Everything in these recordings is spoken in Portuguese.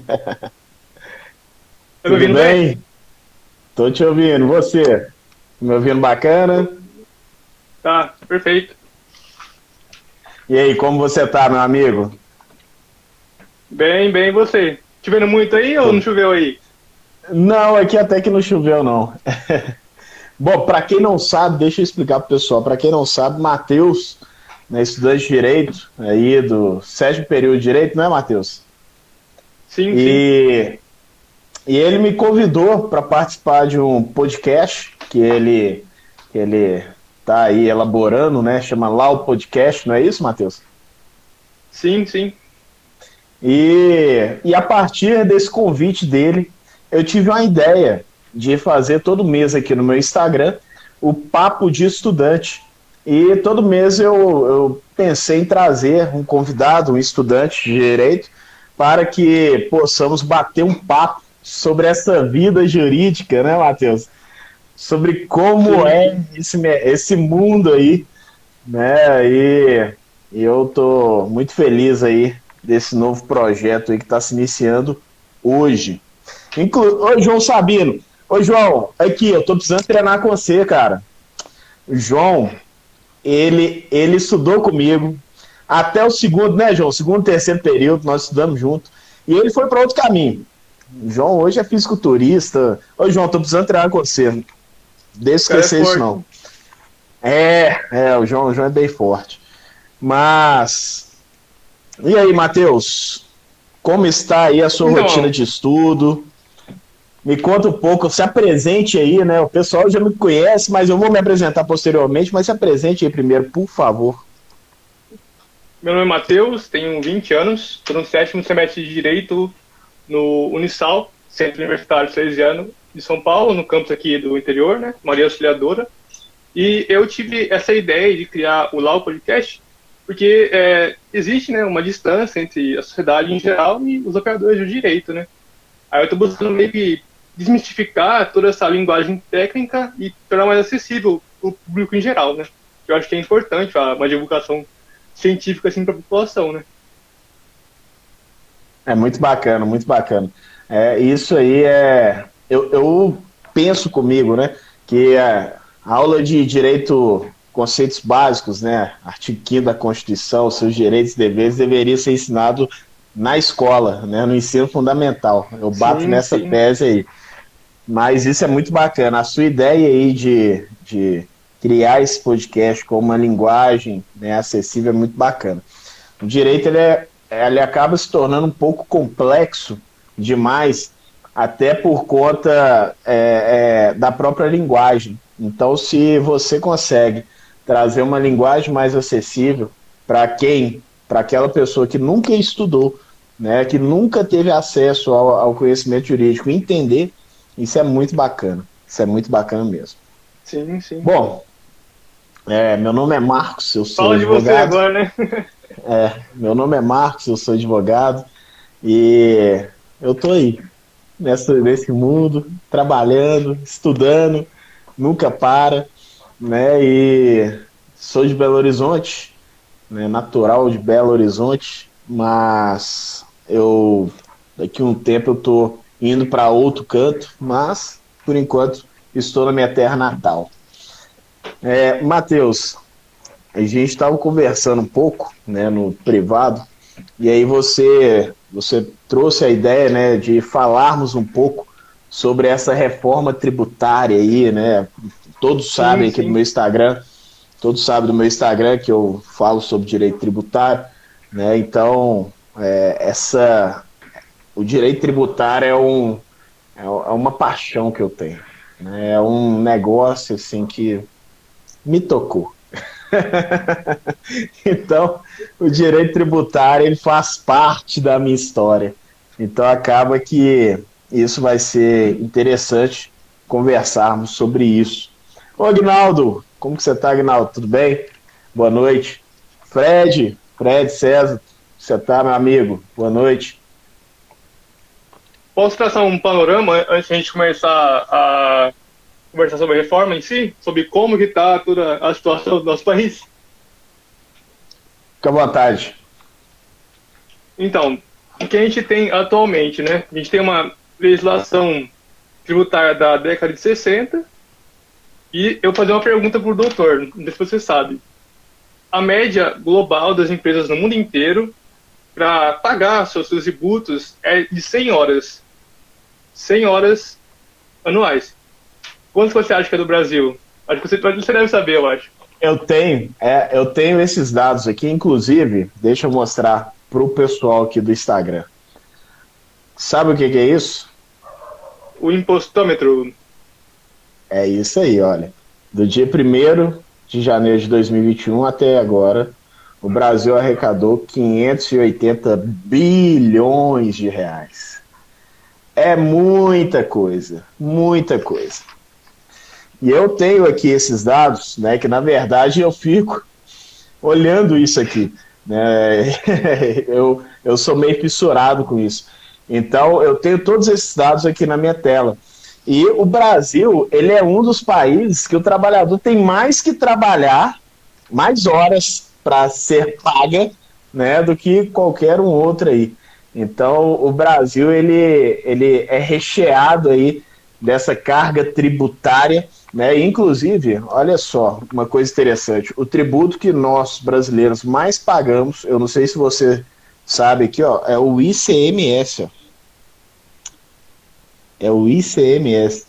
Tá me ouvindo bem? bem? Tô te ouvindo. Você? Me ouvindo bacana? Tá, perfeito. E aí, como você tá, meu amigo? Bem, bem, você? Chovendo muito aí ou não choveu aí? Não, aqui até que não choveu, não. Bom, para quem não sabe, deixa eu explicar pro pessoal. Para quem não sabe, Matheus, né, estudante de Direito, aí do sétimo período de Direito, não é, Matheus? Sim, e, sim. E ele me convidou para participar de um podcast que ele, que ele tá aí elaborando, né? Chama lá o podcast, não é isso, Matheus? Sim, sim. E, e a partir desse convite dele, eu tive uma ideia de fazer todo mês aqui no meu Instagram o Papo de Estudante. E todo mês eu, eu pensei em trazer um convidado, um estudante de direito, para que possamos bater um papo sobre essa vida jurídica, né, Matheus? Sobre como Sim. é esse, esse mundo aí, né? E, e eu tô muito feliz aí desse novo projeto aí que está se iniciando hoje. Inclu Oi, João Sabino. Oi, João, aqui, eu tô precisando treinar com você, cara. O João, ele, ele estudou comigo até o segundo, né, João? Segundo, terceiro período, nós estudamos junto. E ele foi para outro caminho. O João hoje é fisiculturista. Oi, João, tô precisando treinar com você. Deixa esquecer é isso, não. É, é, o João, o João é bem forte. Mas e aí, Matheus? Como está aí a sua rotina de estudo? Me conta um pouco, se apresente aí, né? O pessoal já me conhece, mas eu vou me apresentar posteriormente, mas se apresente aí primeiro, por favor. Meu nome é Matheus, tenho 20 anos, estou no sétimo semestre de Direito no Unisal, Centro Universitário Salesiano de São Paulo, no campus aqui do interior, né? Maria Auxiliadora. E eu tive essa ideia de criar o Lau Podcast porque é, existe né, uma distância entre a sociedade em geral e os operadores do direito, né? Aí eu estou buscando meio que desmistificar toda essa linguagem técnica e tornar mais acessível o público em geral, né? Eu acho que é importante uma divulgação científica assim para a população, né? É muito bacana, muito bacana. É, isso aí é. Eu, eu penso comigo, né? Que a aula de direito conceitos básicos, né? Artigo 5 da Constituição, seus direitos e deveres deveria ser ensinado na escola, né? No ensino fundamental. Eu bato sim, nessa sim. tese aí. Mas isso é muito bacana. A sua ideia aí de, de criar esse podcast com uma linguagem né, acessível é muito bacana. O direito ele, é, ele acaba se tornando um pouco complexo demais, até por conta é, é, da própria linguagem. Então, se você consegue trazer uma linguagem mais acessível para quem, para aquela pessoa que nunca estudou, né, que nunca teve acesso ao, ao, conhecimento jurídico, entender, isso é muito bacana. Isso é muito bacana mesmo. Sim, sim. Bom, é, meu nome é Marcos, eu sou Fala advogado. de você agora, né? é, meu nome é Marcos, eu sou advogado e eu tô aí nessa, nesse mundo, trabalhando, estudando, nunca para né? E sou de Belo Horizonte, né, natural de Belo Horizonte, mas eu daqui a um tempo eu tô indo para outro canto, mas por enquanto estou na minha terra natal. É, Matheus, a gente estava conversando um pouco, né, no privado, e aí você você trouxe a ideia, né, de falarmos um pouco sobre essa reforma tributária aí, né, Todos sabem sim, aqui sim. no meu Instagram, todos sabem do meu Instagram que eu falo sobre direito tributário, né? Então, é, essa o direito tributário é um é, é uma paixão que eu tenho, né? É um negócio assim que me tocou. então, o direito tributário ele faz parte da minha história. Então acaba que isso vai ser interessante conversarmos sobre isso. Ô, Agnaldo, como que você tá, Agnaldo? Tudo bem? Boa noite. Fred, Fred, César, você tá, meu amigo? Boa noite. Posso traçar um panorama antes de a gente começar a conversar sobre a reforma em si? Sobre como que tá toda a situação do nosso país? Fique à vontade. Então, o que a gente tem atualmente, né? A gente tem uma legislação tributária da década de 60 e eu vou fazer uma pergunta para o doutor, não sei se você sabe. A média global das empresas no mundo inteiro para pagar seus, seus tributos é de 100 horas. 100 horas anuais. Quanto você acha que é do Brasil? Acho que você, você deve saber, eu acho. Eu tenho, é, eu tenho esses dados aqui, inclusive, deixa eu mostrar para o pessoal aqui do Instagram. Sabe o que, que é isso? O impostômetro. É isso aí, olha. Do dia 1 de janeiro de 2021 até agora, o Brasil arrecadou 580 bilhões de reais. É muita coisa, muita coisa. E eu tenho aqui esses dados, né, que na verdade eu fico olhando isso aqui. Né? eu, eu sou meio fissurado com isso. Então eu tenho todos esses dados aqui na minha tela. E o Brasil, ele é um dos países que o trabalhador tem mais que trabalhar, mais horas para ser paga, né, do que qualquer um outro aí. Então, o Brasil ele, ele é recheado aí dessa carga tributária né? Inclusive, olha só, uma coisa interessante: o tributo que nós brasileiros mais pagamos, eu não sei se você sabe aqui, ó, é o ICMS. Ó. É o ICMS.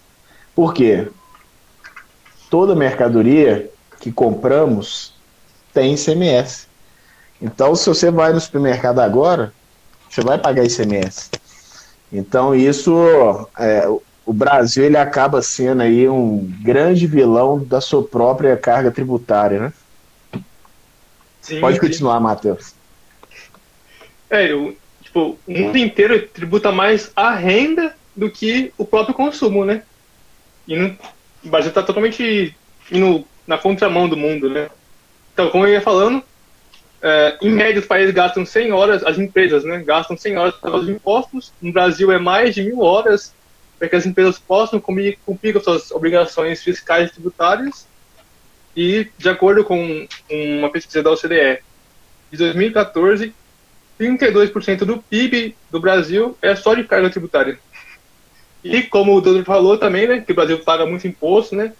Por quê? Toda mercadoria que compramos tem ICMS. Então, se você vai no supermercado agora, você vai pagar ICMS. Então, isso, é, o Brasil ele acaba sendo aí um grande vilão da sua própria carga tributária, né? Sim, Pode continuar, Matheus. É, eu, tipo, o mundo inteiro tributa mais a renda do que o próprio consumo, né? E o Brasil está totalmente indo na contramão do mundo, né? Então, como eu ia falando, é, em média os países gastam 100 horas, as empresas, né, gastam 100 horas para os impostos, no Brasil é mais de mil horas para que as empresas possam cumprir, cumprir suas obrigações fiscais e tributárias. E, de acordo com uma pesquisa da OCDE, de 2014, 32% do PIB do Brasil é só de carga tributária. E, como o doutor falou também, né, que o Brasil paga muito imposto, né,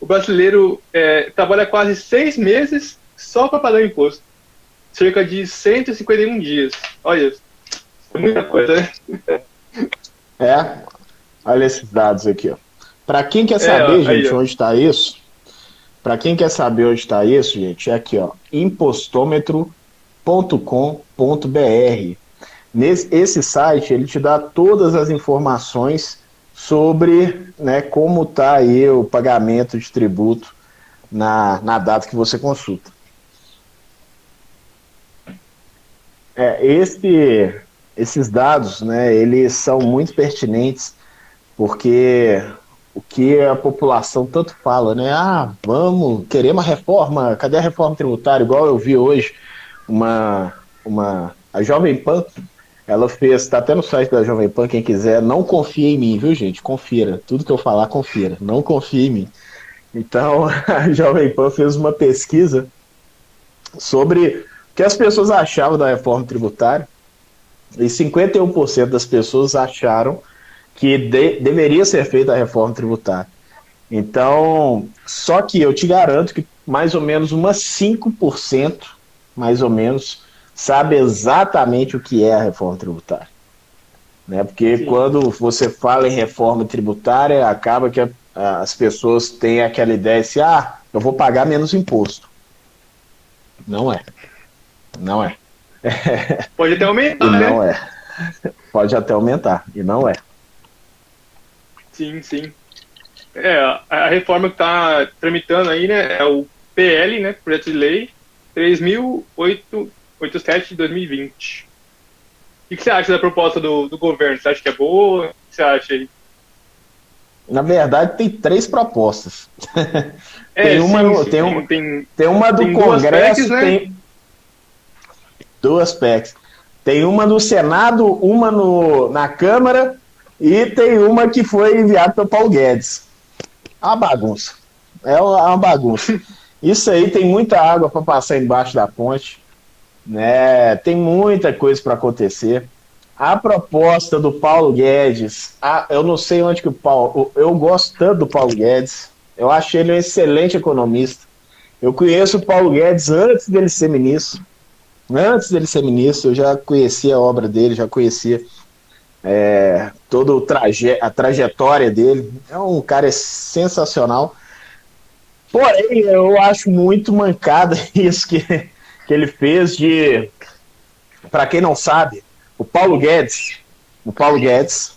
o brasileiro é, trabalha quase seis meses só para pagar imposto. Cerca de 151 dias. Olha, é muita coisa, né? É, Olha esses dados aqui, ó. Para quem quer é, saber, é, gente, aí, onde está isso? Para quem quer saber onde está isso, gente, é aqui, ó, impostômetro.com.br. Nesse esse site ele te dá todas as informações sobre, né, como tá aí o pagamento de tributo na, na data que você consulta. É, esse, esses dados, né, eles são muito pertinentes porque o que a população tanto fala, né? Ah, vamos, querer uma reforma, cadê a reforma tributária? Igual eu vi hoje uma, uma a Jovem Pan, ela fez, está até no site da Jovem Pan, quem quiser, não confie em mim, viu, gente? Confira, tudo que eu falar, confira, não confie em mim. Então, a Jovem Pan fez uma pesquisa sobre o que as pessoas achavam da reforma tributária, e 51% das pessoas acharam que de, deveria ser feita a reforma tributária. Então, só que eu te garanto que mais ou menos umas 5%, mais ou menos, sabe exatamente o que é a reforma tributária. Né? Porque Sim. quando você fala em reforma tributária, acaba que a, as pessoas têm aquela ideia de assim, ah, eu vou pagar menos imposto. Não é. Não é. Pode até aumentar, e né? Não é. Pode até aumentar, e não é. Sim, sim. É, a reforma que está tramitando aí, né, é o PL, né, Projeto de Lei 3.087 de 2020. O que você acha da proposta do, do governo? Você acha que é boa? O que você acha aí? Na verdade, tem três propostas. É, tem, uma, sim, sim, tem, um, tem, tem, uma do tem Congresso, duas PECs, né? tem duas PECs. Tem uma no Senado, uma no, na Câmara e tem uma que foi enviada pelo Paulo Guedes. É uma bagunça. É uma bagunça. Isso aí tem muita água para passar embaixo da ponte. Né? Tem muita coisa para acontecer. a proposta do Paulo Guedes, a, eu não sei onde que o Paulo. Eu gosto tanto do Paulo Guedes. Eu acho ele um excelente economista. Eu conheço o Paulo Guedes antes dele ser ministro. Antes dele ser ministro, eu já conhecia a obra dele, já conhecia é, toda traje a trajetória dele. É um cara sensacional. Porém, eu acho muito mancada isso que, que ele fez de. Para quem não sabe, o Paulo Guedes, o Paulo Guedes,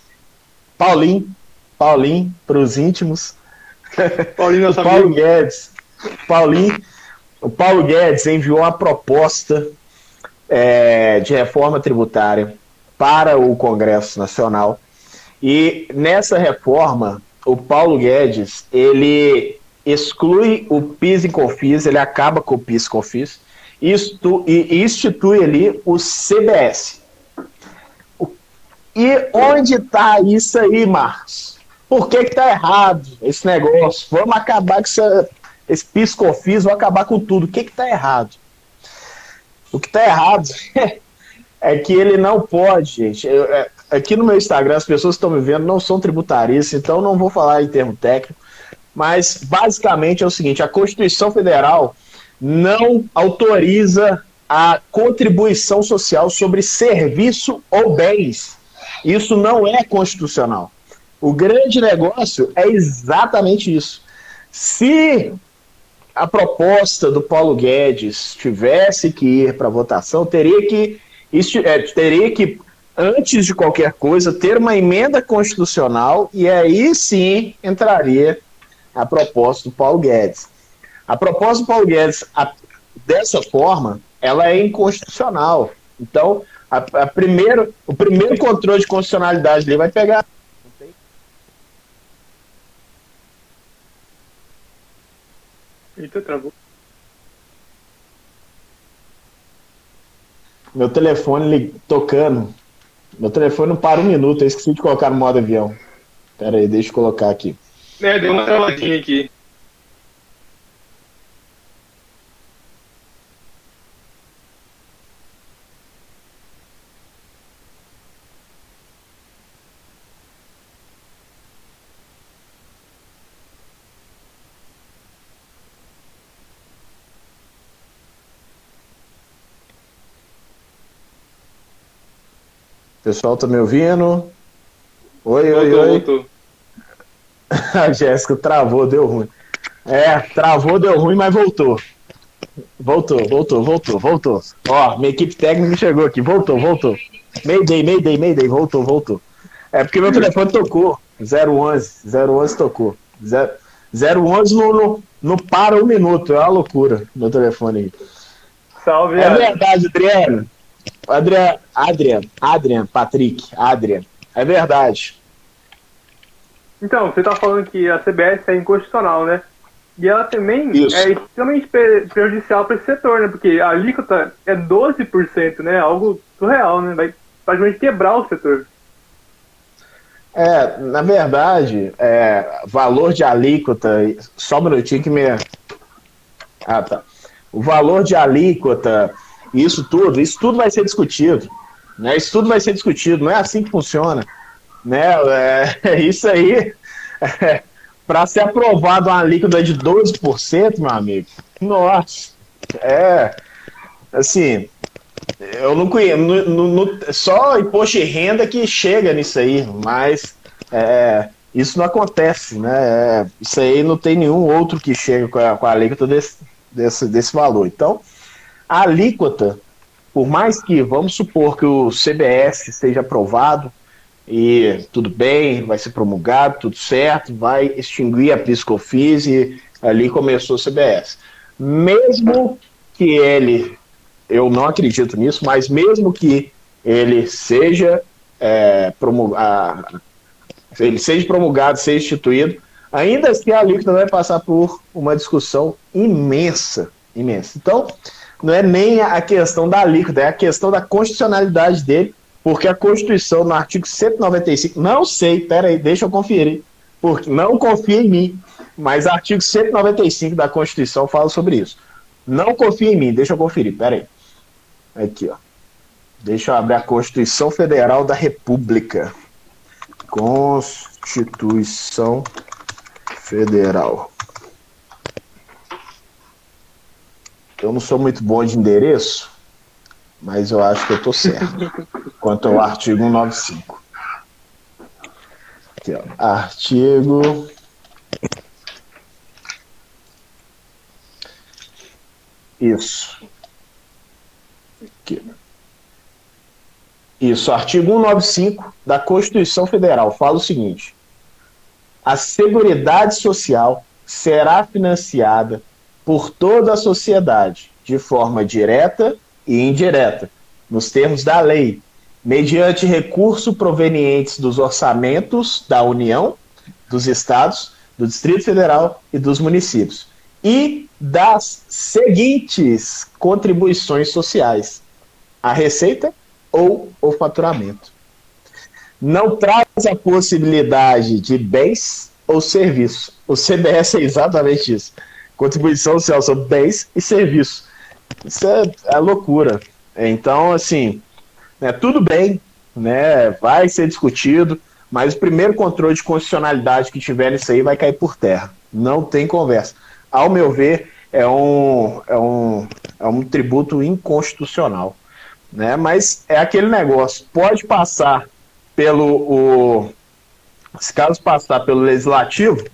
Paulinho, Paulinho, para os íntimos. Paulinho, o Paulo Guedes, Paulinho, o Paulo Guedes enviou uma proposta é, de reforma tributária para o Congresso Nacional. E nessa reforma, o Paulo Guedes, ele exclui o PIS e COFINS, ele acaba com o PIS e COFINS, isto, e institui ali o CBS. E onde está isso aí, Marcos? Por que está errado esse negócio? Vamos acabar com essa, esse PIS COFINS, vamos acabar com tudo. O que está errado? O que está errado é que ele não pode, gente. Eu, é, aqui no meu Instagram, as pessoas que estão me vendo não são tributaristas, então não vou falar em termo técnico, mas basicamente é o seguinte: a Constituição Federal não autoriza a contribuição social sobre serviço ou bens. Isso não é constitucional. O grande negócio é exatamente isso. Se a proposta do Paulo Guedes tivesse que ir para votação, teria que isso, é, teria que, antes de qualquer coisa, ter uma emenda constitucional e aí sim entraria a proposta do Paulo Guedes. A proposta do Paulo Guedes, a, dessa forma, ela é inconstitucional. Então, a, a primeiro, o primeiro controle de constitucionalidade dele vai pegar. Eita, travou. Meu telefone tocando. Meu telefone não para um minuto, eu esqueci de colocar no modo avião. Pera aí, deixa eu colocar aqui. É, deu uma travadinha aqui. Pessoal, tá me ouvindo? Oi, voltou, oi, oi. Voltou. A Jéssica travou, deu ruim. É, travou, deu ruim, mas voltou. Voltou, voltou, voltou, voltou. Ó, minha equipe técnica chegou aqui, voltou, voltou. Mayday, Mayday, Mayday, voltou, voltou. É porque meu telefone tocou. 011, 011 tocou. 011 no, no, no para um minuto, é uma loucura meu telefone aí. Salve, É verdade, Adriano. Adrian, Adrian, Adrian, Patrick, Adrian. É verdade. Então, você está falando que a CBS é inconstitucional, né? E ela também Isso. é extremamente prejudicial para esse setor, né? Porque a alíquota é 12%, né? Algo surreal, né? Vai praticamente quebrar o setor. É, na verdade, é, valor de alíquota, só um minutinho que me. Ah, tá. O valor de alíquota isso tudo, isso tudo vai ser discutido. Né? Isso tudo vai ser discutido, não é assim que funciona. Né? É, isso aí, é, para ser aprovado uma líquida de 12%, meu amigo, nossa, é assim, eu não conheço, no, no, no, só imposto de renda que chega nisso aí, mas é, isso não acontece, né? É, isso aí não tem nenhum outro que chega com a, com a alíquota desse, desse, desse valor. Então, a alíquota, por mais que, vamos supor que o CBS seja aprovado e tudo bem, vai ser promulgado, tudo certo, vai extinguir a PiscoFIS e ali começou o CBS. Mesmo que ele, eu não acredito nisso, mas mesmo que ele seja é, promulgado, ele seja promulgado, seja instituído, ainda assim a alíquota vai passar por uma discussão imensa, imensa. Então, não é nem a questão da alíquota, é a questão da constitucionalidade dele, porque a Constituição, no artigo 195, não sei, peraí, deixa eu conferir, porque não confia em mim, mas artigo 195 da Constituição fala sobre isso. Não confia em mim, deixa eu conferir, peraí. Aqui, ó. Deixa eu abrir a Constituição Federal da República. Constituição Federal. Eu não sou muito bom de endereço, mas eu acho que eu estou certo. Quanto ao artigo 195. Aqui, ó. Artigo. Isso. Aqui. Isso, artigo 195 da Constituição Federal fala o seguinte: a Seguridade Social será financiada por toda a sociedade, de forma direta e indireta, nos termos da lei, mediante recurso provenientes dos orçamentos da União, dos estados, do Distrito Federal e dos municípios, e das seguintes contribuições sociais: a receita ou o faturamento. Não traz a possibilidade de bens ou serviços. O CBS é exatamente isso. Contribuição social são bens e serviços. Isso é, é loucura. Então, assim, né, tudo bem, né, vai ser discutido, mas o primeiro controle de constitucionalidade que tiver nisso aí vai cair por terra. Não tem conversa. Ao meu ver, é um, é um, é um tributo inconstitucional. Né? Mas é aquele negócio, pode passar pelo. O, se caso passar pelo legislativo,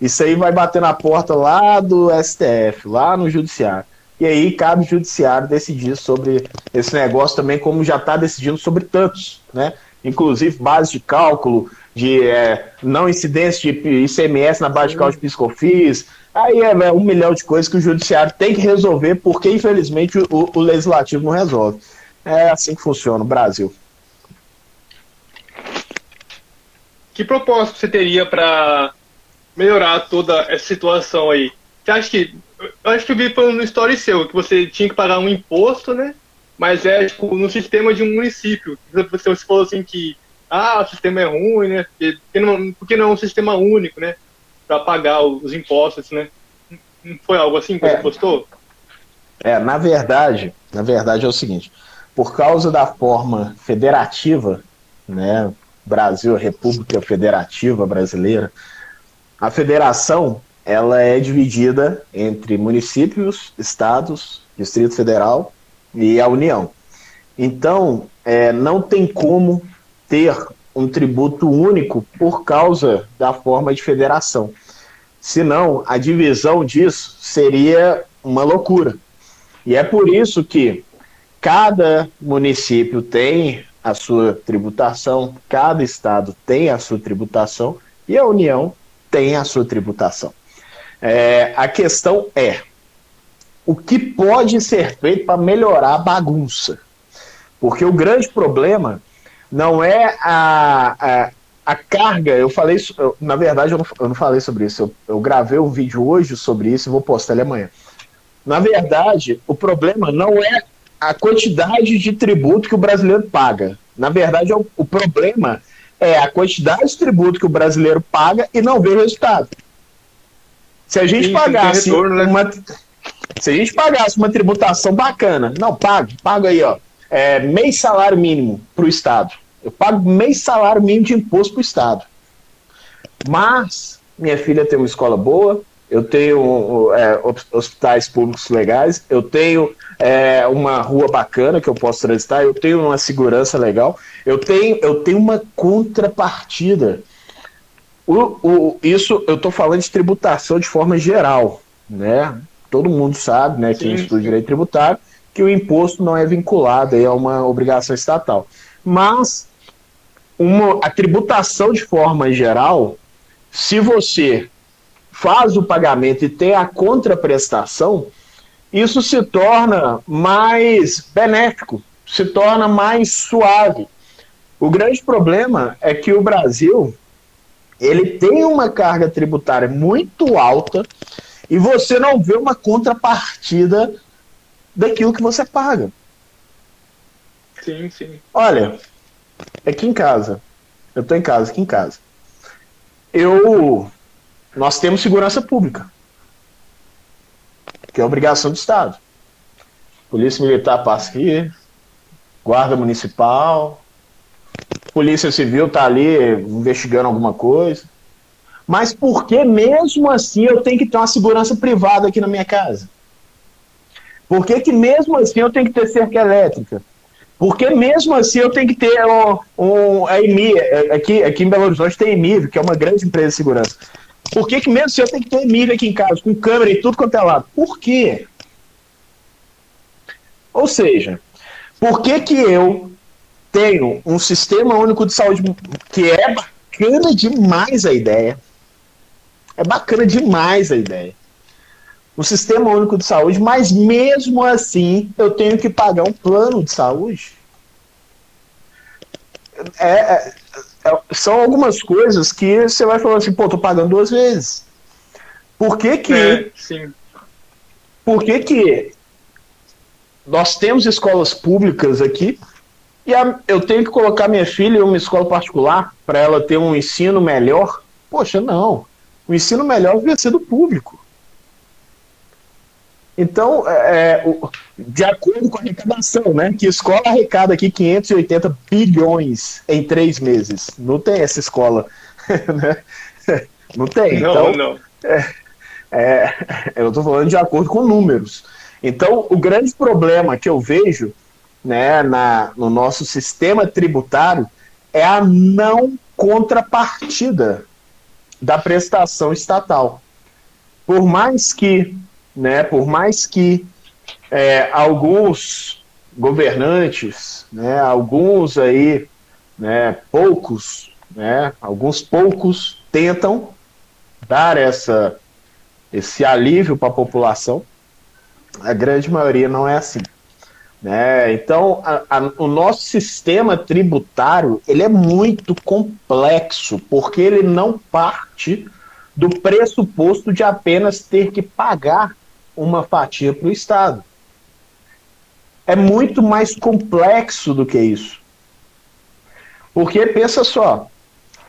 isso aí vai bater na porta lá do STF, lá no judiciário. E aí cabe o judiciário decidir sobre esse negócio também, como já está decidindo sobre tantos, né? Inclusive base de cálculo, de é, não incidência de ICMS na base de cálculo de Piscofis. Aí é, é, um milhão de coisas que o judiciário tem que resolver, porque infelizmente o, o legislativo não resolve. É assim que funciona o Brasil. Que propósito você teria para melhorar toda essa situação aí? Você acha que eu acho que eu vi falando no story seu, que você tinha que pagar um imposto, né? Mas é tipo no sistema de um município. Você, você falou assim que ah, o sistema é ruim, né? Porque não, porque não é um sistema único, né? Para pagar os impostos, né? Não foi algo assim que é. você postou? É, na verdade, na verdade é o seguinte, por causa da forma federativa, né? Brasil, República Federativa Brasileira, a federação ela é dividida entre municípios, estados, Distrito Federal e a União. Então, é, não tem como ter um tributo único por causa da forma de federação. Senão, a divisão disso seria uma loucura. E é por isso que cada município tem a sua tributação, cada estado tem a sua tributação e a União tem a sua tributação. É, a questão é: o que pode ser feito para melhorar a bagunça? Porque o grande problema não é a, a, a carga. Eu falei, eu, na verdade, eu não, eu não, falei sobre isso. Eu, eu gravei um vídeo hoje sobre isso e vou postar ele amanhã. Na verdade, o problema não é a quantidade de tributo que o brasileiro paga. Na verdade, é o, o problema é a quantidade de tributo que o brasileiro paga e não vê resultado. Se a gente Sim, pagasse retorno, né? uma. Se a gente pagasse uma tributação bacana, não, pago, pago aí, ó. É, mês salário mínimo para o Estado. Eu pago mês salário mínimo de imposto para o Estado. Mas minha filha tem uma escola boa, eu tenho é, hospitais públicos legais, eu tenho é, uma rua bacana que eu posso transitar, eu tenho uma segurança legal, eu tenho, eu tenho uma contrapartida o, o, isso eu estou falando de tributação de forma geral, né? Todo mundo sabe, né, quem estuda direito tributário, que o imposto não é vinculado a uma obrigação estatal. Mas uma, a tributação de forma geral, se você faz o pagamento e tem a contraprestação, isso se torna mais benéfico, se torna mais suave. O grande problema é que o Brasil ele tem uma carga tributária muito alta e você não vê uma contrapartida daquilo que você paga. Sim, sim. Olha, aqui em casa, eu estou em casa, aqui em casa, eu, nós temos segurança pública, que é obrigação do Estado. Polícia Militar passa aqui, guarda municipal, polícia civil tá ali investigando alguma coisa. Mas por que mesmo assim eu tenho que ter uma segurança privada aqui na minha casa? Por que, que mesmo assim eu tenho que ter cerca elétrica? Por que mesmo assim eu tenho que ter um, um a EMI, é, aqui, aqui em Belo Horizonte tem a que é uma grande empresa de segurança. Por que, que mesmo assim eu tenho que ter EMI aqui em casa, com câmera e tudo quanto é lado? Por quê? Ou seja, por que, que eu tenho um sistema único de saúde que é bacana demais a ideia? É bacana demais a ideia. Um sistema único de saúde, mas mesmo assim eu tenho que pagar um plano de saúde? É, é, são algumas coisas que você vai falar assim, pô, tô pagando duas vezes. Por que que... É, sim. Por que que nós temos escolas públicas aqui e a, eu tenho que colocar minha filha em uma escola particular para ela ter um ensino melhor? Poxa, não. O ensino melhor devia ser do público. Então, é, é de acordo com a arrecadação, né? Que escola arrecada aqui 580 bilhões em três meses. Não tem essa escola. Né? Não tem. Não, então, não. É, é, eu estou falando de acordo com números. Então, o grande problema que eu vejo né, na, no nosso sistema tributário é a não contrapartida da prestação estatal. Por mais que, né, por mais que é, alguns governantes, né, alguns aí, né, poucos, né, alguns poucos tentam dar essa, esse alívio para a população, a grande maioria não é assim. Né? Então, a, a, o nosso sistema tributário ele é muito complexo, porque ele não parte do pressuposto de apenas ter que pagar uma fatia para o Estado. É muito mais complexo do que isso. Porque, pensa só,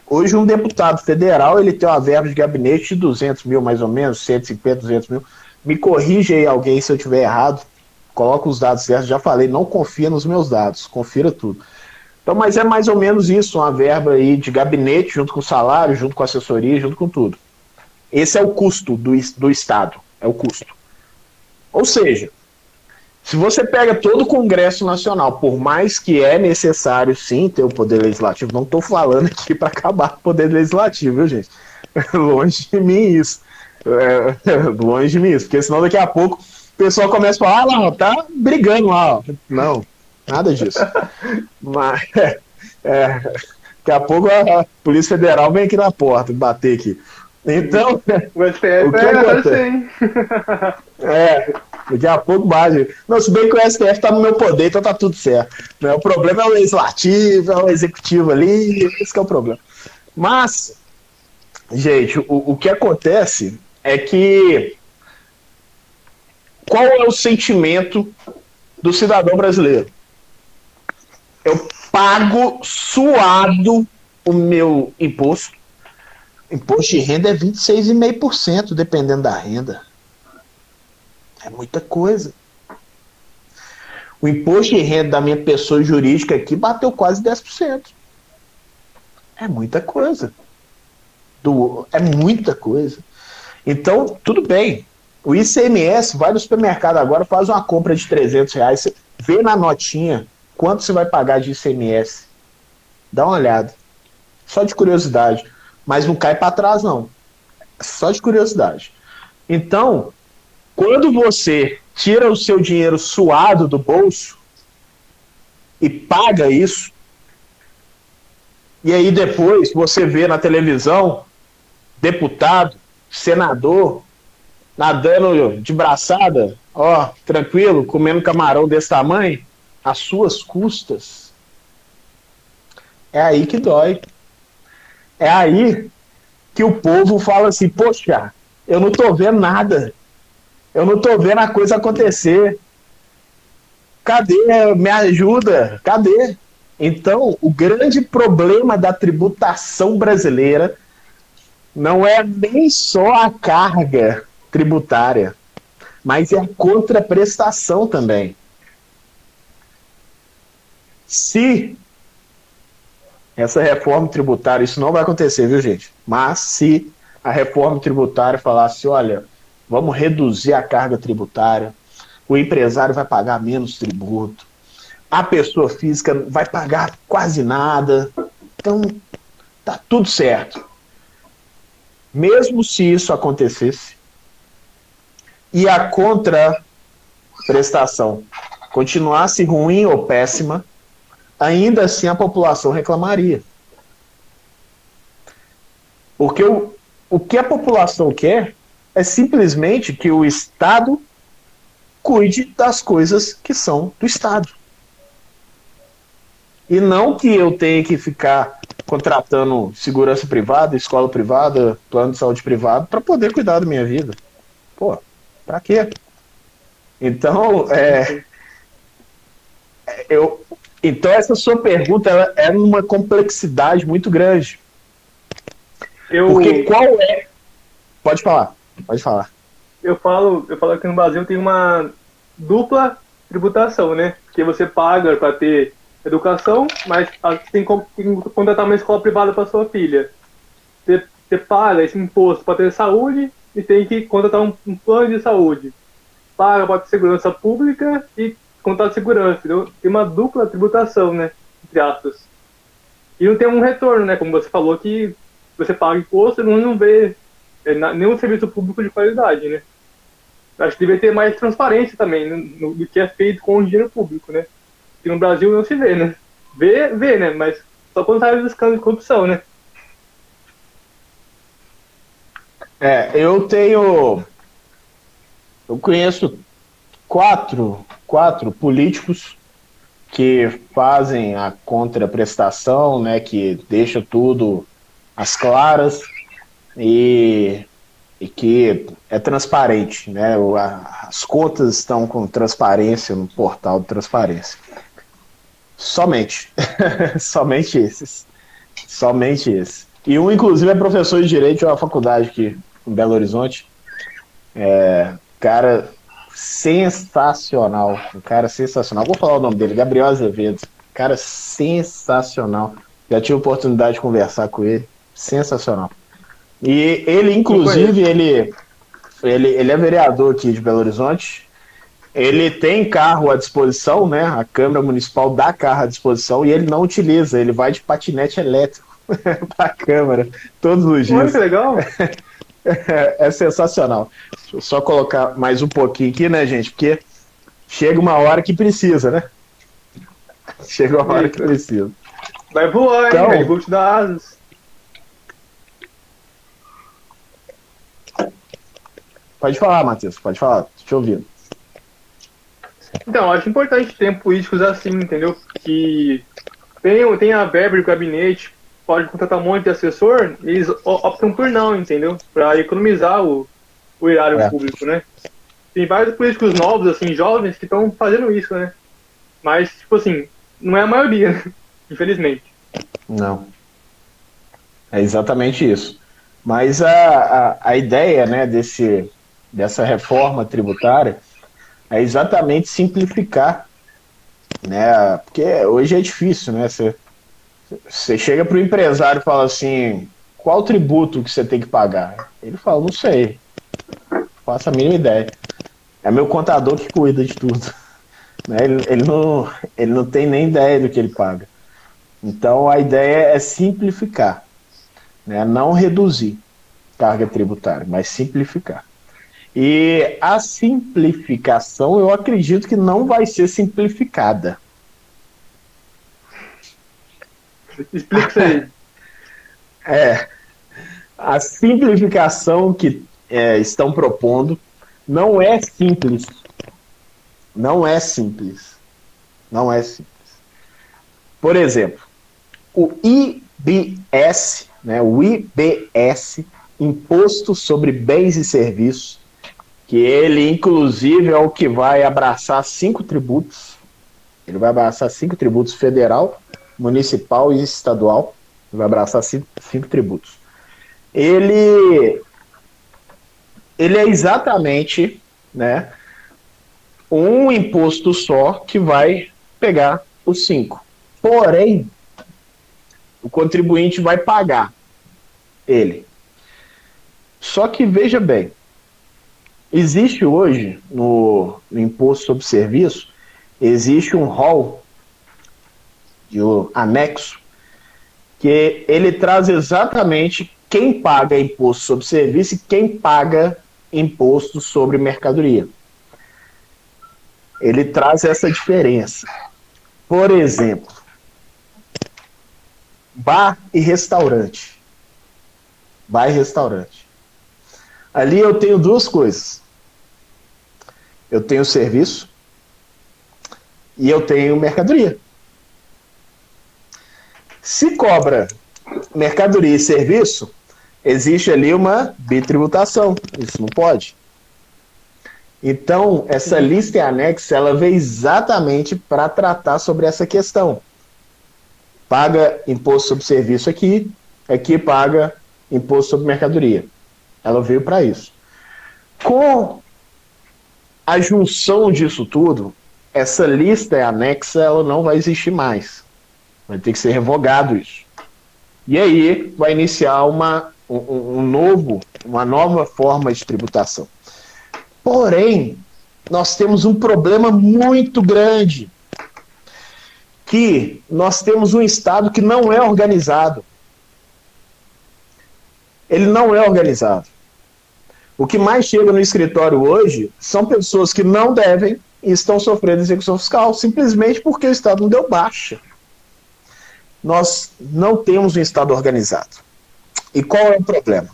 hoje um deputado federal ele tem uma verba de gabinete de 200 mil, mais ou menos, 150, 200 mil, me corrija aí alguém se eu tiver errado. Coloca os dados certos. Já falei, não confia nos meus dados, confira tudo. Então, mas é mais ou menos isso, uma verba aí de gabinete, junto com o salário, junto com assessoria, junto com tudo. Esse é o custo do, do Estado, é o custo. Ou seja, se você pega todo o Congresso Nacional, por mais que é necessário sim ter o poder legislativo, não estou falando aqui para acabar o poder legislativo, viu, gente? Longe de mim isso é, longe de mim isso, porque senão daqui a pouco o pessoal começa a falar, ah, lá, tá brigando lá. Ó. Não, nada disso. Mas é, é, daqui a pouco a, a, Polícia Federal vem aqui na porta bater aqui. Então, o, o que é acontece? É, daqui a pouco bate. Não, se bem que o STF tá no meu poder, então tá tudo certo. Né? O problema é o legislativo, é o executivo ali, esse é o problema. Mas, gente, o, o que acontece é que qual é o sentimento do cidadão brasileiro? Eu pago suado o meu imposto. Imposto de renda é 26,5%, dependendo da renda. É muita coisa. O imposto de renda da minha pessoa jurídica aqui bateu quase 10%. É muita coisa. Do, é muita coisa. Então, tudo bem. O ICMS vai no supermercado agora, faz uma compra de 300 reais, vê na notinha quanto você vai pagar de ICMS. Dá uma olhada. Só de curiosidade. Mas não cai para trás, não. Só de curiosidade. Então, quando você tira o seu dinheiro suado do bolso e paga isso, e aí depois você vê na televisão deputado senador, nadando de braçada, ó, tranquilo, comendo camarão desse tamanho, às suas custas. É aí que dói. É aí que o povo fala assim: poxa, eu não tô vendo nada. Eu não tô vendo a coisa acontecer. Cadê? Me ajuda? Cadê? Então, o grande problema da tributação brasileira não é nem só a carga tributária, mas é a contraprestação também. Se essa reforma tributária, isso não vai acontecer, viu, gente? Mas se a reforma tributária falasse, olha, vamos reduzir a carga tributária, o empresário vai pagar menos tributo, a pessoa física vai pagar quase nada, então tá tudo certo. Mesmo se isso acontecesse e a contraprestação continuasse ruim ou péssima, ainda assim a população reclamaria. Porque o, o que a população quer é simplesmente que o Estado cuide das coisas que são do Estado. E não que eu tenha que ficar contratando segurança privada, escola privada, plano de saúde privado para poder cuidar da minha vida. Pô, para quê? Então, é, eu, então essa sua pergunta ela é uma complexidade muito grande. Eu... Porque qual é? Pode falar, pode falar. Eu falo, eu falo que no Brasil tem uma dupla tributação, né? Que você paga para ter educação, mas tem que contratar uma escola privada para sua filha. Você, você paga esse imposto para ter saúde e tem que contratar um, um plano de saúde. Paga para ter segurança pública e contrato de segurança. Entendeu? Tem uma dupla tributação, né? Entre aspas. E não tem um retorno, né? Como você falou, que você paga imposto e não, não vê nenhum serviço público de qualidade, né? Acho que deveria ter mais transparência também no, no, do que é feito com o dinheiro público, né? que no Brasil não se vê, né? Vê, vê, né? Mas só quando sai os de corrupção, né? É, eu tenho. Eu conheço quatro, quatro políticos que fazem a contraprestação, né? Que deixa tudo às claras e, e que é transparente, né? As contas estão com transparência no portal de transparência. Somente. Somente esses. Somente esses. E um, inclusive, é professor de Direito de uma faculdade aqui em Belo Horizonte. É, cara sensacional. Um cara sensacional. Vou falar o nome dele, Gabriel Azevedo. Cara sensacional. Já tive oportunidade de conversar com ele. Sensacional. E ele, inclusive, ele, ele, ele é vereador aqui de Belo Horizonte. Ele tem carro à disposição, né? A Câmara Municipal dá carro à disposição e ele não utiliza, ele vai de patinete elétrico para a Câmara todos os dias. Olha que legal! é, sensacional. Deixa eu só colocar mais um pouquinho aqui, né, gente? Porque chega uma hora que precisa, né? Chega uma hora que precisa. Vai voar, então, hein? Vou te asas. Pode falar, Matheus, pode falar, tô te ouvindo. Então, acho importante ter políticos assim, entendeu? Que tem, tem a verba do gabinete, pode contratar um monte de assessor, eles optam por não, entendeu? Para economizar o, o erário é. público, né? Tem vários políticos novos, assim, jovens, que estão fazendo isso, né? Mas, tipo assim, não é a maioria, né? infelizmente. Não. É exatamente isso. Mas a, a, a ideia, né, desse, dessa reforma tributária é exatamente simplificar, né? Porque hoje é difícil, né? Você, chega para o empresário e fala assim, qual tributo que você tem que pagar? Ele fala, não sei, faço a mínima ideia. É meu contador que cuida de tudo. Né? Ele, ele, não, ele não tem nem ideia do que ele paga. Então a ideia é simplificar, né? não reduzir carga tributária, mas simplificar. E a simplificação, eu acredito que não vai ser simplificada. Explica isso aí. é. A simplificação que é, estão propondo não é simples. Não é simples. Não é simples. Por exemplo, o IBS, né, o IBS, Imposto sobre Bens e Serviços, que ele, inclusive, é o que vai abraçar cinco tributos. Ele vai abraçar cinco tributos federal, municipal e estadual. Ele vai abraçar cinco, cinco tributos. Ele, ele é exatamente né, um imposto só que vai pegar os cinco. Porém, o contribuinte vai pagar ele. Só que veja bem, existe hoje no, no imposto sobre serviço, existe um rol de um anexo que ele traz exatamente quem paga imposto sobre serviço e quem paga imposto sobre mercadoria. Ele traz essa diferença. Por exemplo, bar e restaurante. Bar e restaurante. Ali eu tenho duas coisas. Eu tenho serviço e eu tenho mercadoria. Se cobra mercadoria e serviço, existe ali uma bitributação. Isso não pode. Então, essa lista em anexo, ela veio exatamente para tratar sobre essa questão. Paga imposto sobre serviço aqui, aqui paga imposto sobre mercadoria. Ela veio para isso. Com a junção disso tudo, essa lista em anexa ela não vai existir mais. Vai ter que ser revogado isso. E aí vai iniciar uma, um, um novo, uma nova forma de tributação. Porém, nós temos um problema muito grande, que nós temos um Estado que não é organizado. Ele não é organizado. O que mais chega no escritório hoje são pessoas que não devem e estão sofrendo execução fiscal, simplesmente porque o Estado não deu baixa. Nós não temos um Estado organizado. E qual é o problema?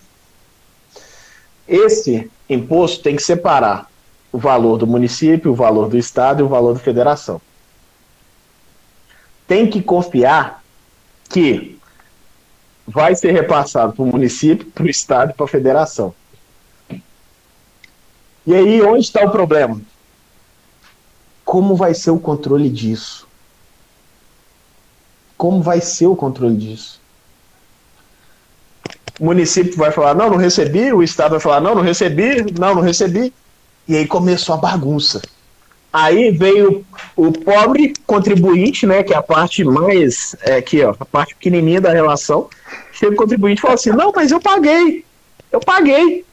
Esse imposto tem que separar o valor do município, o valor do estado e o valor da federação. Tem que confiar que vai ser repassado para o município, para o estado e para a federação. E aí, onde está o problema? Como vai ser o controle disso? Como vai ser o controle disso? o município vai falar, não, não recebi, o Estado vai falar, não, não recebi, não, não recebi. E aí começou a bagunça. Aí veio o pobre contribuinte, né, que é a parte mais, é, aqui, ó, a parte pequenininha da relação. Chega o contribuinte e fala assim, não, mas eu paguei, eu paguei.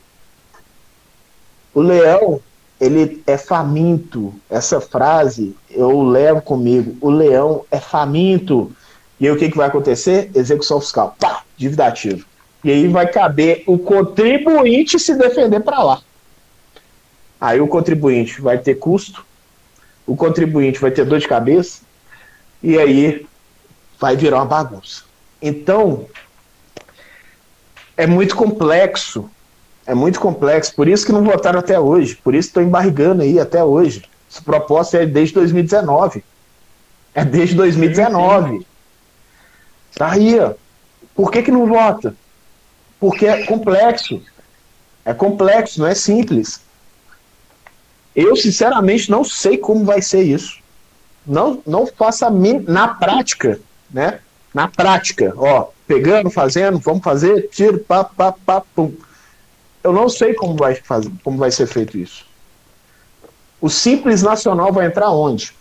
O leão, ele é faminto. Essa frase eu levo comigo. O leão é faminto. E aí o que, que vai acontecer? Execução fiscal. Pá, dívida ativa. E aí vai caber o contribuinte se defender para lá. Aí o contribuinte vai ter custo, o contribuinte vai ter dor de cabeça, e aí vai virar uma bagunça. Então, é muito complexo. É muito complexo. Por isso que não votaram até hoje. Por isso estou embarrigando aí até hoje. Essa proposta é desde 2019. É desde 2019. Tá aí, ó. Por que, que não vota? porque é complexo. É complexo, não é simples. Eu, sinceramente, não sei como vai ser isso. Não, não faça na prática, né? Na prática, ó, pegando, fazendo, vamos fazer, tiro, pá, pá, pá, pum. Eu não sei como vai, fazer, como vai ser feito isso. O Simples Nacional vai entrar onde?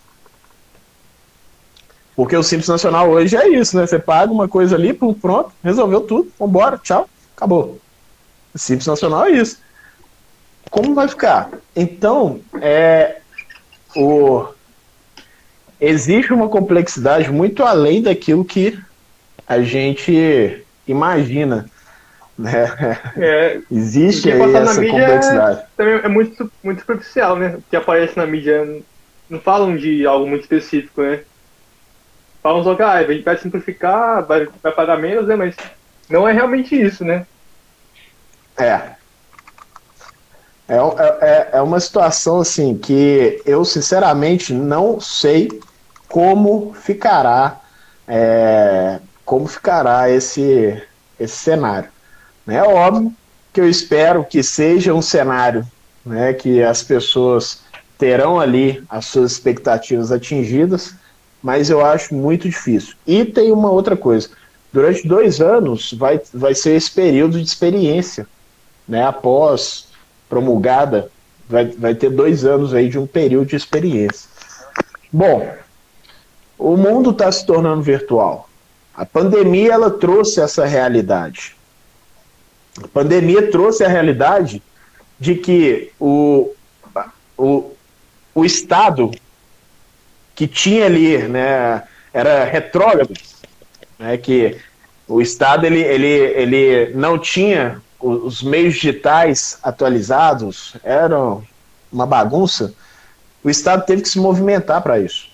Porque o Simples Nacional hoje é isso, né? Você paga uma coisa ali, pronto, resolveu tudo, vambora, tchau. Acabou. Simples Nacional é isso. Como vai ficar? Então, é, o, existe uma complexidade muito além daquilo que a gente imagina. Né? É, existe aí essa complexidade. É, também é muito, muito superficial, né? O que aparece na mídia não falam de algo muito específico, né? Falam só que ah, a gente vai simplificar, vai, vai pagar menos, né? Mas não é realmente isso, né? É. É, é, é uma situação assim que eu sinceramente não sei como ficará é, como ficará esse, esse cenário. É óbvio que eu espero que seja um cenário né, que as pessoas terão ali as suas expectativas atingidas, mas eu acho muito difícil. E tem uma outra coisa: durante dois anos vai, vai ser esse período de experiência, né? Após promulgada, vai, vai ter dois anos aí de um período de experiência. Bom, o mundo está se tornando virtual. A pandemia ela trouxe essa realidade. A pandemia trouxe a realidade de que o, o, o Estado que tinha ali, né, era retrógrado, né, que o Estado ele, ele, ele não tinha os meios digitais atualizados, era uma bagunça, o Estado teve que se movimentar para isso.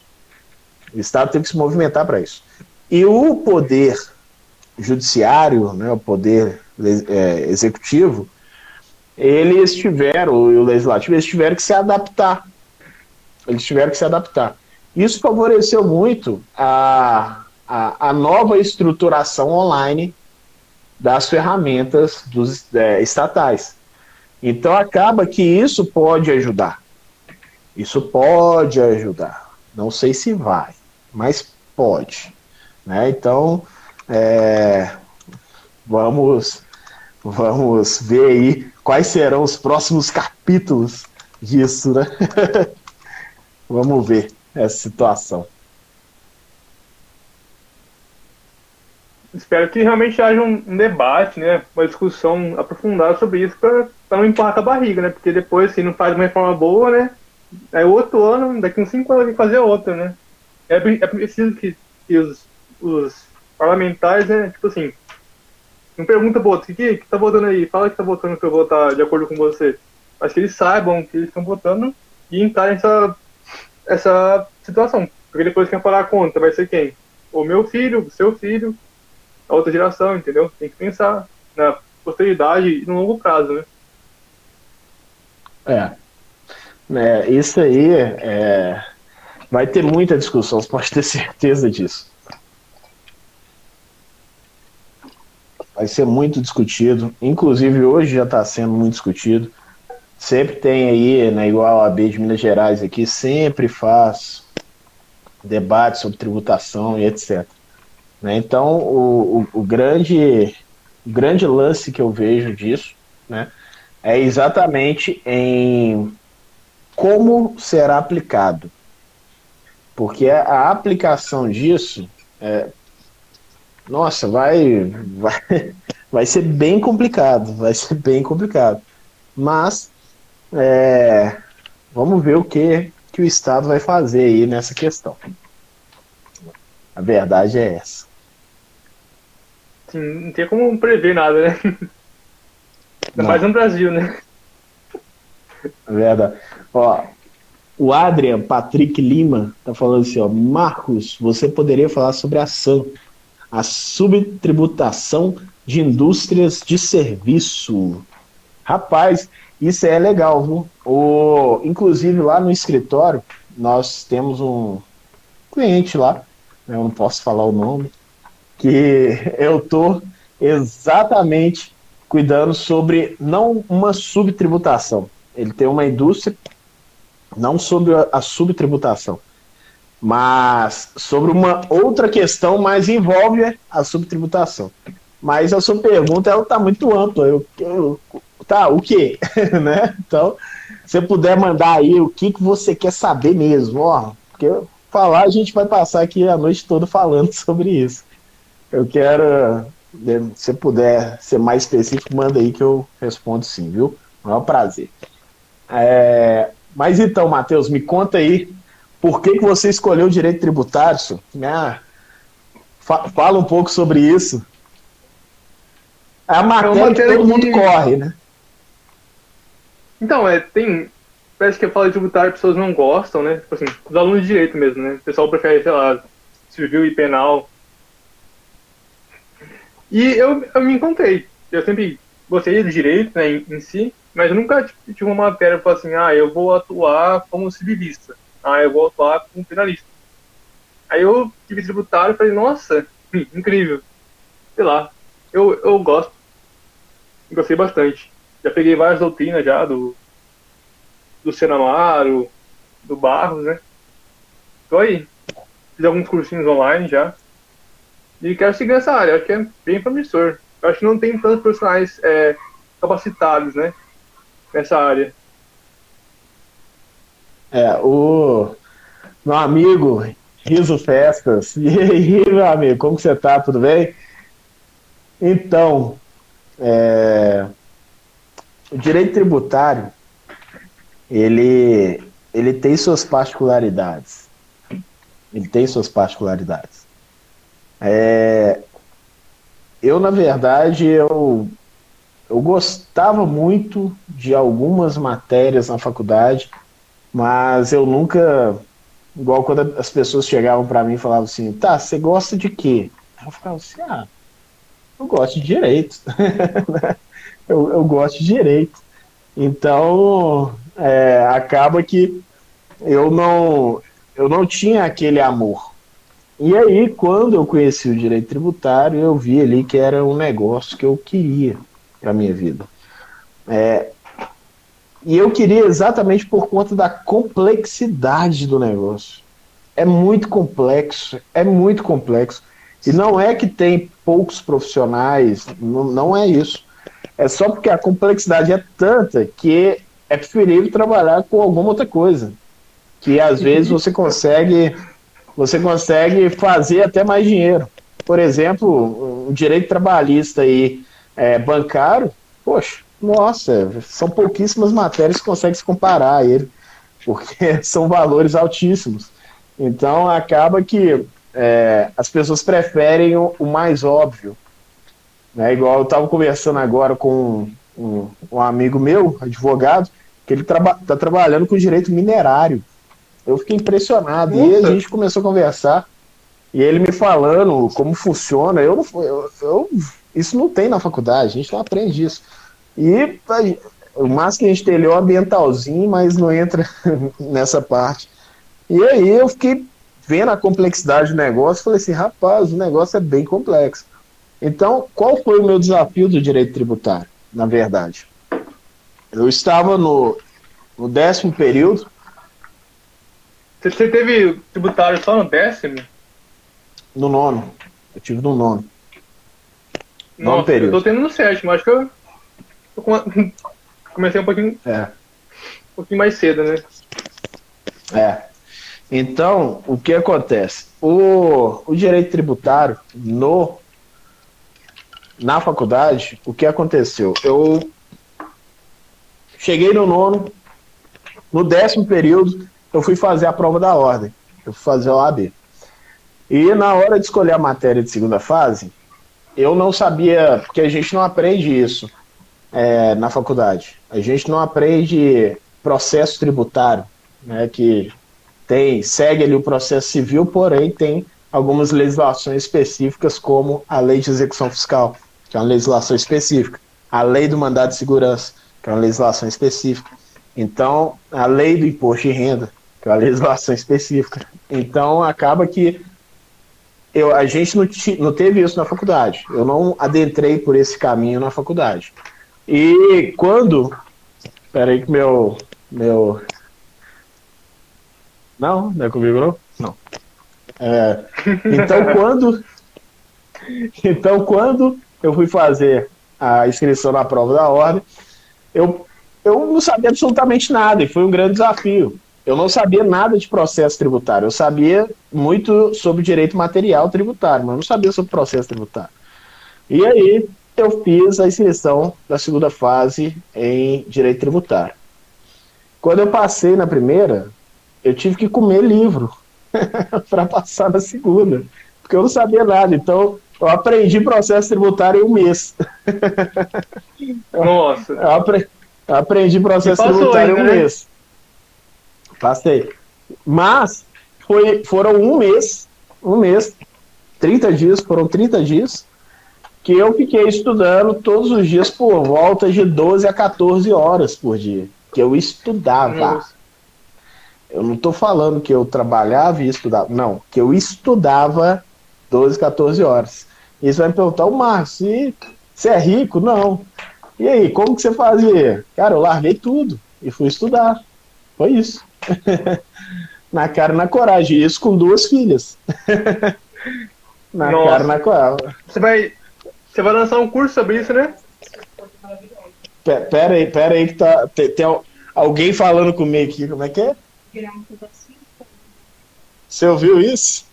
O Estado teve que se movimentar para isso. E o poder judiciário, né, o poder é, executivo, eles tiveram, o legislativo, eles tiveram que se adaptar. Eles tiveram que se adaptar. Isso favoreceu muito a, a, a nova estruturação online das ferramentas dos é, estatais. Então acaba que isso pode ajudar. Isso pode ajudar. Não sei se vai, mas pode. Né? Então, é, vamos, vamos ver aí quais serão os próximos capítulos disso, né? vamos ver essa situação. Espero que realmente haja um, debate, né, uma discussão aprofundada sobre isso para não empurrar a barriga, né? Porque depois, se não faz uma reforma boa, né, é outro ano, daqui uns cinco anos tem que fazer outra, né? É, é preciso que, que os, os parlamentares, né, tipo assim, não pergunta pro o que, que tá votando aí? Fala que tá votando que eu vou votar de acordo com você. Mas que eles saibam que eles estão votando e entrar nessa essa situação. Porque depois quem pagar a conta vai ser quem? O meu filho, o seu filho, a outra geração, entendeu? Tem que pensar na posteridade e no longo prazo, né? É. é isso aí é, vai ter muita discussão, você pode ter certeza disso. Vai ser muito discutido, inclusive hoje já está sendo muito discutido. Sempre tem aí, né, igual a AB de Minas Gerais aqui, sempre faz debate sobre tributação e etc. Né? Então, o, o, o, grande, o grande lance que eu vejo disso né, é exatamente em como será aplicado. Porque a aplicação disso, é, nossa, vai, vai, vai ser bem complicado, vai ser bem complicado. Mas é, vamos ver o que, que o Estado vai fazer aí nessa questão. A verdade é essa. Sim, não tem como prever nada, né? Ainda mais no Brasil, né? É verdade. Ó, o Adrian Patrick Lima tá falando assim, ó, Marcos, você poderia falar sobre a SAM, a subtributação de indústrias de serviço. Rapaz, isso é legal, viu? O, inclusive lá no escritório, nós temos um cliente lá, eu não posso falar o nome, que eu tô exatamente cuidando sobre não uma subtributação. Ele tem uma indústria não sobre a subtributação, mas sobre uma outra questão, mas envolve a subtributação. Mas a sua pergunta ela está muito ampla. Eu, eu, tá, o que? né? Então, se puder mandar aí o que, que você quer saber mesmo, ó, porque falar a gente vai passar aqui a noite toda falando sobre isso. Eu quero, né, se puder ser mais específico, manda aí que eu respondo sim, viu? É um prazer. É, mas então, Matheus, me conta aí, por que, que você escolheu o direito tributário? Né? Fala um pouco sobre isso. É a matéria, é que todo mundo corre, né? Então, é, tem. Parece que a fala de tributário as pessoas não gostam, né? Tipo assim, os alunos de direito mesmo, né? O pessoal prefere, sei lá, civil e penal. E eu, eu me encontrei. Eu sempre gostei de direito, né, em, em si, mas eu nunca tive uma matéria para assim, ah, eu vou atuar como civilista. Ah, eu vou atuar como penalista. Aí eu tive tributário e falei, nossa, incrível. Sei lá, eu, eu gosto. Gostei bastante. Já peguei várias doutrinas já do, do Senamaro, do Barros, né? Tô aí. Fiz alguns cursinhos online já. E quero seguir essa área, acho que é bem promissor. Eu acho que não tem tantos profissionais é, capacitados, né? Nessa área. É, o meu amigo Riso Festas. E aí, meu amigo, como você tá? Tudo bem? Então, é... o direito tributário, ele, ele tem suas particularidades. Ele tem suas particularidades. É... Eu, na verdade, eu, eu gostava muito de algumas matérias na faculdade, mas eu nunca Igual quando as pessoas chegavam para mim e falavam assim, tá, você gosta de quê? Eu ficava assim, ah, eu gosto de direito. eu, eu gosto de direito. Então, é, acaba que eu não, eu não tinha aquele amor. E aí, quando eu conheci o direito tributário, eu vi ali que era um negócio que eu queria para minha vida. É, e eu queria exatamente por conta da complexidade do negócio. É muito complexo, é muito complexo. E não é que tem poucos profissionais, não, não é isso. É só porque a complexidade é tanta que é preferível trabalhar com alguma outra coisa. Que às vezes você consegue, você consegue fazer até mais dinheiro. Por exemplo, o direito trabalhista aí, é, bancário, poxa, nossa, são pouquíssimas matérias que conseguem se comparar a ele, porque são valores altíssimos. Então acaba que é, as pessoas preferem o, o mais óbvio. Né? Igual eu estava conversando agora com um, um, amigo meu, advogado, que ele está traba trabalhando com direito minerário. Eu fiquei impressionado. Nossa. E a gente começou a conversar. E ele me falando como funciona. Eu não, eu, eu, isso não tem na faculdade, a gente não aprende isso. E o máximo que a gente tem ali é o ambientalzinho, mas não entra nessa parte. E aí eu fiquei vendo a complexidade do negócio falei assim, rapaz, o negócio é bem complexo. Então, qual foi o meu desafio do direito tributário, na verdade? Eu estava no, no décimo período. Você teve tributário só no décimo? No nono. Eu tive no nono. Nossa, nono período. Eu tô tendo no sétimo, acho que eu comecei um pouquinho, é. um pouquinho mais cedo, né? É. Então, o que acontece? O, o direito tributário no na faculdade, o que aconteceu? Eu cheguei no nono, no décimo período, eu fui fazer a prova da ordem. Eu fui fazer o AB. E na hora de escolher a matéria de segunda fase, eu não sabia, porque a gente não aprende isso é, na faculdade. A gente não aprende processo tributário, né, que tem segue ali o processo civil, porém tem algumas legislações específicas, como a lei de execução fiscal, que é uma legislação específica, a lei do mandado de segurança, que é uma legislação específica. Então, a lei do imposto de renda, que é uma legislação específica. Então, acaba que eu, a gente não, não teve isso na faculdade. Eu não adentrei por esse caminho na faculdade. E quando. Peraí que meu. Meu. Não, não é comigo não? Não. É, então quando. Então quando eu fui fazer a inscrição na prova da ordem, eu, eu não sabia absolutamente nada e foi um grande desafio. Eu não sabia nada de processo tributário. Eu sabia muito sobre direito material tributário, mas não sabia sobre processo tributário. E aí eu fiz a inscrição da segunda fase em direito tributário. Quando eu passei na primeira, eu tive que comer livro para passar na segunda, porque eu não sabia nada. Então, eu aprendi processo tributário em um mês. Nossa. Eu, apre eu aprendi processo passou, tributário em um né? mês. Passei. Mas foi, foram um mês, um mês, 30 dias, foram 30 dias que eu fiquei estudando todos os dias por volta de 12 a 14 horas por dia. Que eu estudava. Nossa. Eu não estou falando que eu trabalhava e estudava. Não, que eu estudava 12, 14 horas. E você vai me perguntar, o Márcio, você é rico? Não. E aí, como que você fazia? Cara, eu larguei tudo e fui estudar. Foi isso. na cara e na coragem. Isso com duas filhas. na Nossa. cara e na coragem. Você vai, você vai lançar um curso sobre isso, né? Pera aí, pera aí que tá. Tem, tem alguém falando comigo aqui, como é que é? Você ouviu isso?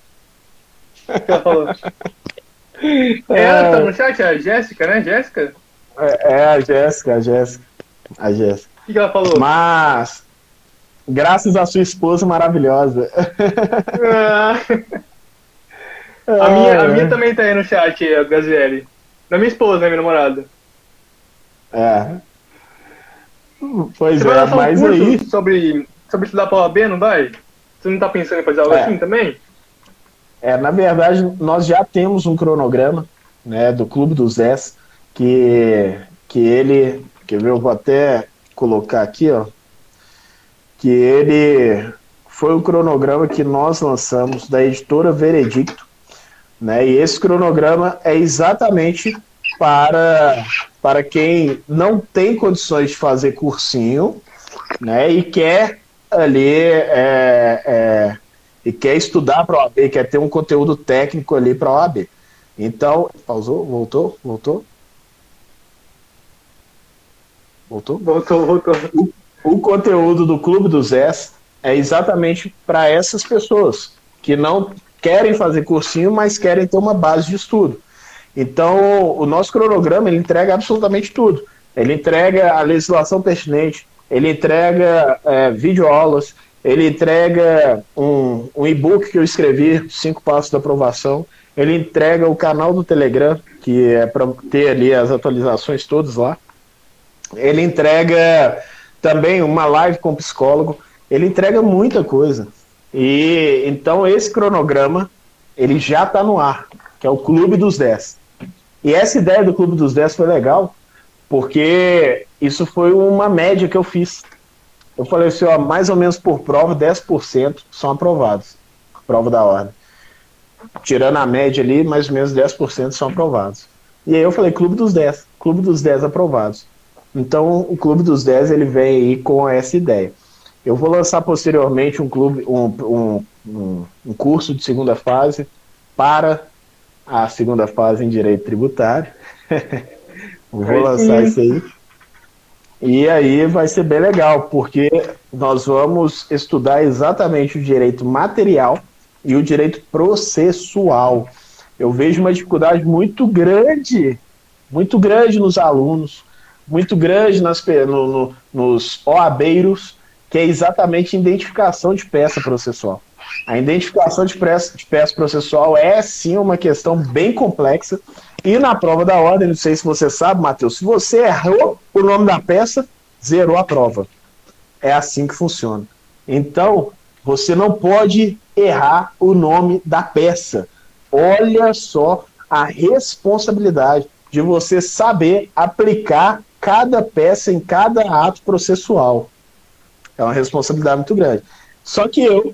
É, ela tá no chat, é a Jéssica, né? Jéssica? É, é a Jéssica, a Jéssica. A Jéssica. O que, ela falou? Mas, graças à sua esposa maravilhosa. Ah. A minha, a minha também tá aí no chat, a Gaziele. Da minha esposa, né, minha namorada. É. Pois Você é, um mas curso aí. sobre, sobre estudar para OAB, não vai? Você não tá pensando em fazer algo É. assim também? É, na verdade, nós já temos um cronograma né, do Clube dos 10 que, que ele. Quer ver? Eu vou até colocar aqui, ó. Que ele foi o cronograma que nós lançamos da editora Veredicto. Né, e esse cronograma é exatamente para, para quem não tem condições de fazer cursinho né, e quer ali é, é, e quer estudar para a OAB, quer ter um conteúdo técnico ali para a OAB. Então, pausou, voltou, voltou. Voltou? Voltou, voltou. O conteúdo do Clube dos S é exatamente para essas pessoas que não querem fazer cursinho, mas querem ter uma base de estudo. Então, o nosso cronograma ele entrega absolutamente tudo. Ele entrega a legislação pertinente, ele entrega é, videoaulas, ele entrega um, um e-book que eu escrevi, Cinco Passos da Aprovação, ele entrega o canal do Telegram, que é para ter ali as atualizações todas lá. Ele entrega também uma live com psicólogo, ele entrega muita coisa. E então esse cronograma, ele já está no ar, que é o Clube dos 10. E essa ideia do Clube dos 10 foi legal, porque isso foi uma média que eu fiz. Eu falei assim, ó, mais ou menos por prova, 10% são aprovados. Prova da ordem. Tirando a média ali, mais ou menos 10% são aprovados. E aí eu falei, Clube dos 10. Clube dos 10 aprovados. Então, o Clube dos 10 ele vem aí com essa ideia. Eu vou lançar posteriormente um clube, um, um, um, curso de segunda fase para a segunda fase em direito tributário. vou lançar isso aí. E aí vai ser bem legal, porque nós vamos estudar exatamente o direito material e o direito processual. Eu vejo uma dificuldade muito grande, muito grande nos alunos, muito grande nas, no- no- nos OABeiros, que é exatamente identificação de peça processual. A identificação de peça, de peça processual é sim uma questão bem complexa. E na prova da ordem, não sei se você sabe, Matheus, se você errou o nome da peça, zerou a prova. É assim que funciona. Então, você não pode errar o nome da peça. Olha só a responsabilidade de você saber aplicar cada peça em cada ato processual. É uma responsabilidade muito grande. Só que eu,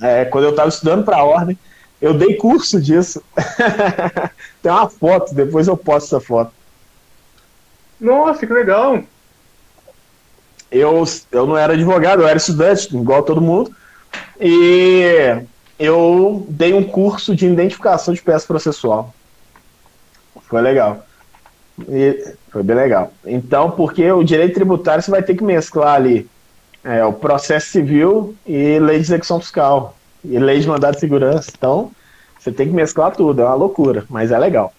é, quando eu estava estudando para a ordem, eu dei curso disso. Tem uma foto, depois eu posto essa foto. Nossa, que legal. eu, eu não era advogado, eu era estudante, igual todo mundo, e eu dei um curso de identificação de peça processual. Foi legal. E foi bem legal. Então, porque o direito tributário você vai ter que mesclar ali é, o processo civil e lei de execução fiscal, e lei de mandado de segurança. Então, você tem que mesclar tudo, é uma loucura, mas é legal.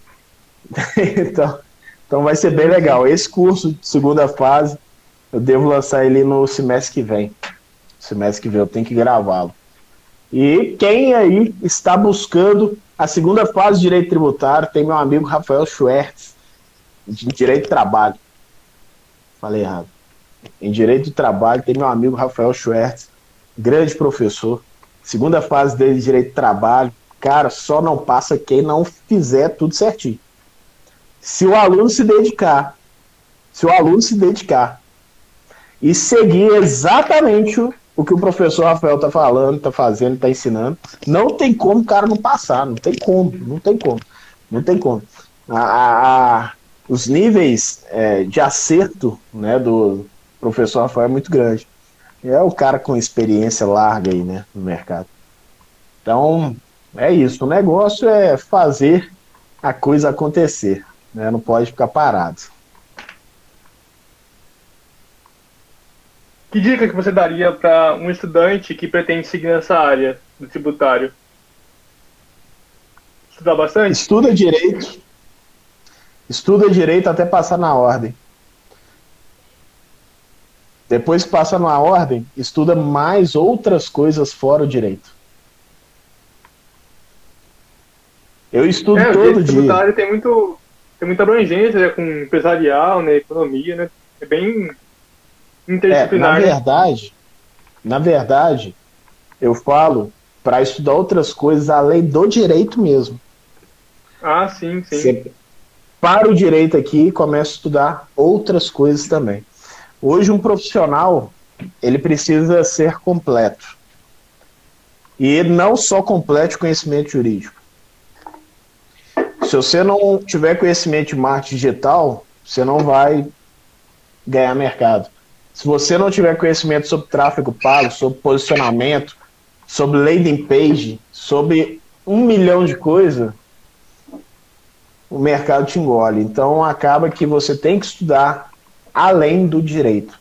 então, então vai ser bem legal. Esse curso de segunda fase, eu devo lançar ele no semestre que vem. Semestre que vem eu tenho que gravá-lo. E quem aí está buscando a segunda fase de direito tributário, tem meu amigo Rafael Schwertz, de direito do trabalho. Falei errado. Em direito do trabalho, tem meu amigo Rafael Schwertz, grande professor. Segunda fase dele de direito do trabalho, cara, só não passa quem não fizer tudo certinho. Se o aluno se dedicar, se o aluno se dedicar e seguir exatamente o, que o professor Rafael está falando, está fazendo, está ensinando, não tem como o cara não passar, não tem como, não tem como, não tem como. A, a- a- os níveis é, de acerto né, do professor Rafael é muito grande. É o cara com experiência larga aí, né, no mercado. Então, é isso. O negócio é fazer a coisa acontecer, né? Não pode ficar parado. Que dica que você daria para um estudante que pretende seguir nessa área do tributário? Estudar bastante? Estuda direito. Estuda direito até passar na ordem. Depois que passa na ordem, estuda mais outras coisas fora o direito. Eu estudo é, todo dia. tributário tem muito tem muita abrangência né, com empresarial, né, economia, né? É bem interdisciplinar. É, na verdade, na verdade, eu falo para estudar outras coisas além do direito mesmo. Ah, sim, sim. Você para o direito aqui e começa a estudar outras coisas também. Hoje um profissional, ele precisa ser completo. E não só completo conhecimento jurídico. Se você não tiver conhecimento de marketing digital, você não vai ganhar mercado. Se você não tiver conhecimento sobre tráfego pago, sobre posicionamento, sobre landing page, sobre um milhão de coisas, o mercado te engole. Então acaba que você tem que estudar além do direito.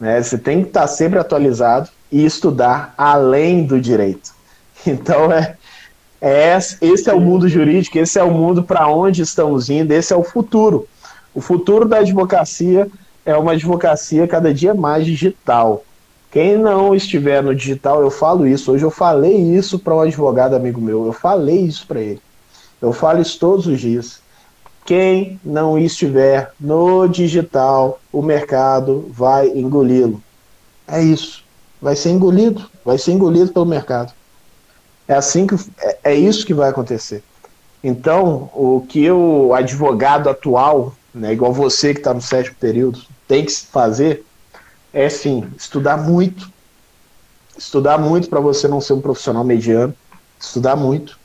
Né? Você tem que estar sempre atualizado e estudar além do direito. Então é, é esse é o mundo jurídico, esse é o mundo para onde estamos indo, esse é o futuro. O futuro da advocacia é uma advocacia cada dia mais digital. Quem não estiver no digital, eu falo isso. Hoje eu falei isso para um advogado amigo meu. Eu falei isso para ele. Eu falo isso todos os dias. Quem não estiver no digital, o mercado vai engoli-lo. É isso. Vai ser engolido. Vai ser engolido pelo mercado. É assim que é, é isso que vai acontecer. Então, o que o advogado atual, né, igual você que está no sétimo período, tem que fazer é sim estudar muito. Estudar muito para você não ser um profissional mediano. Estudar muito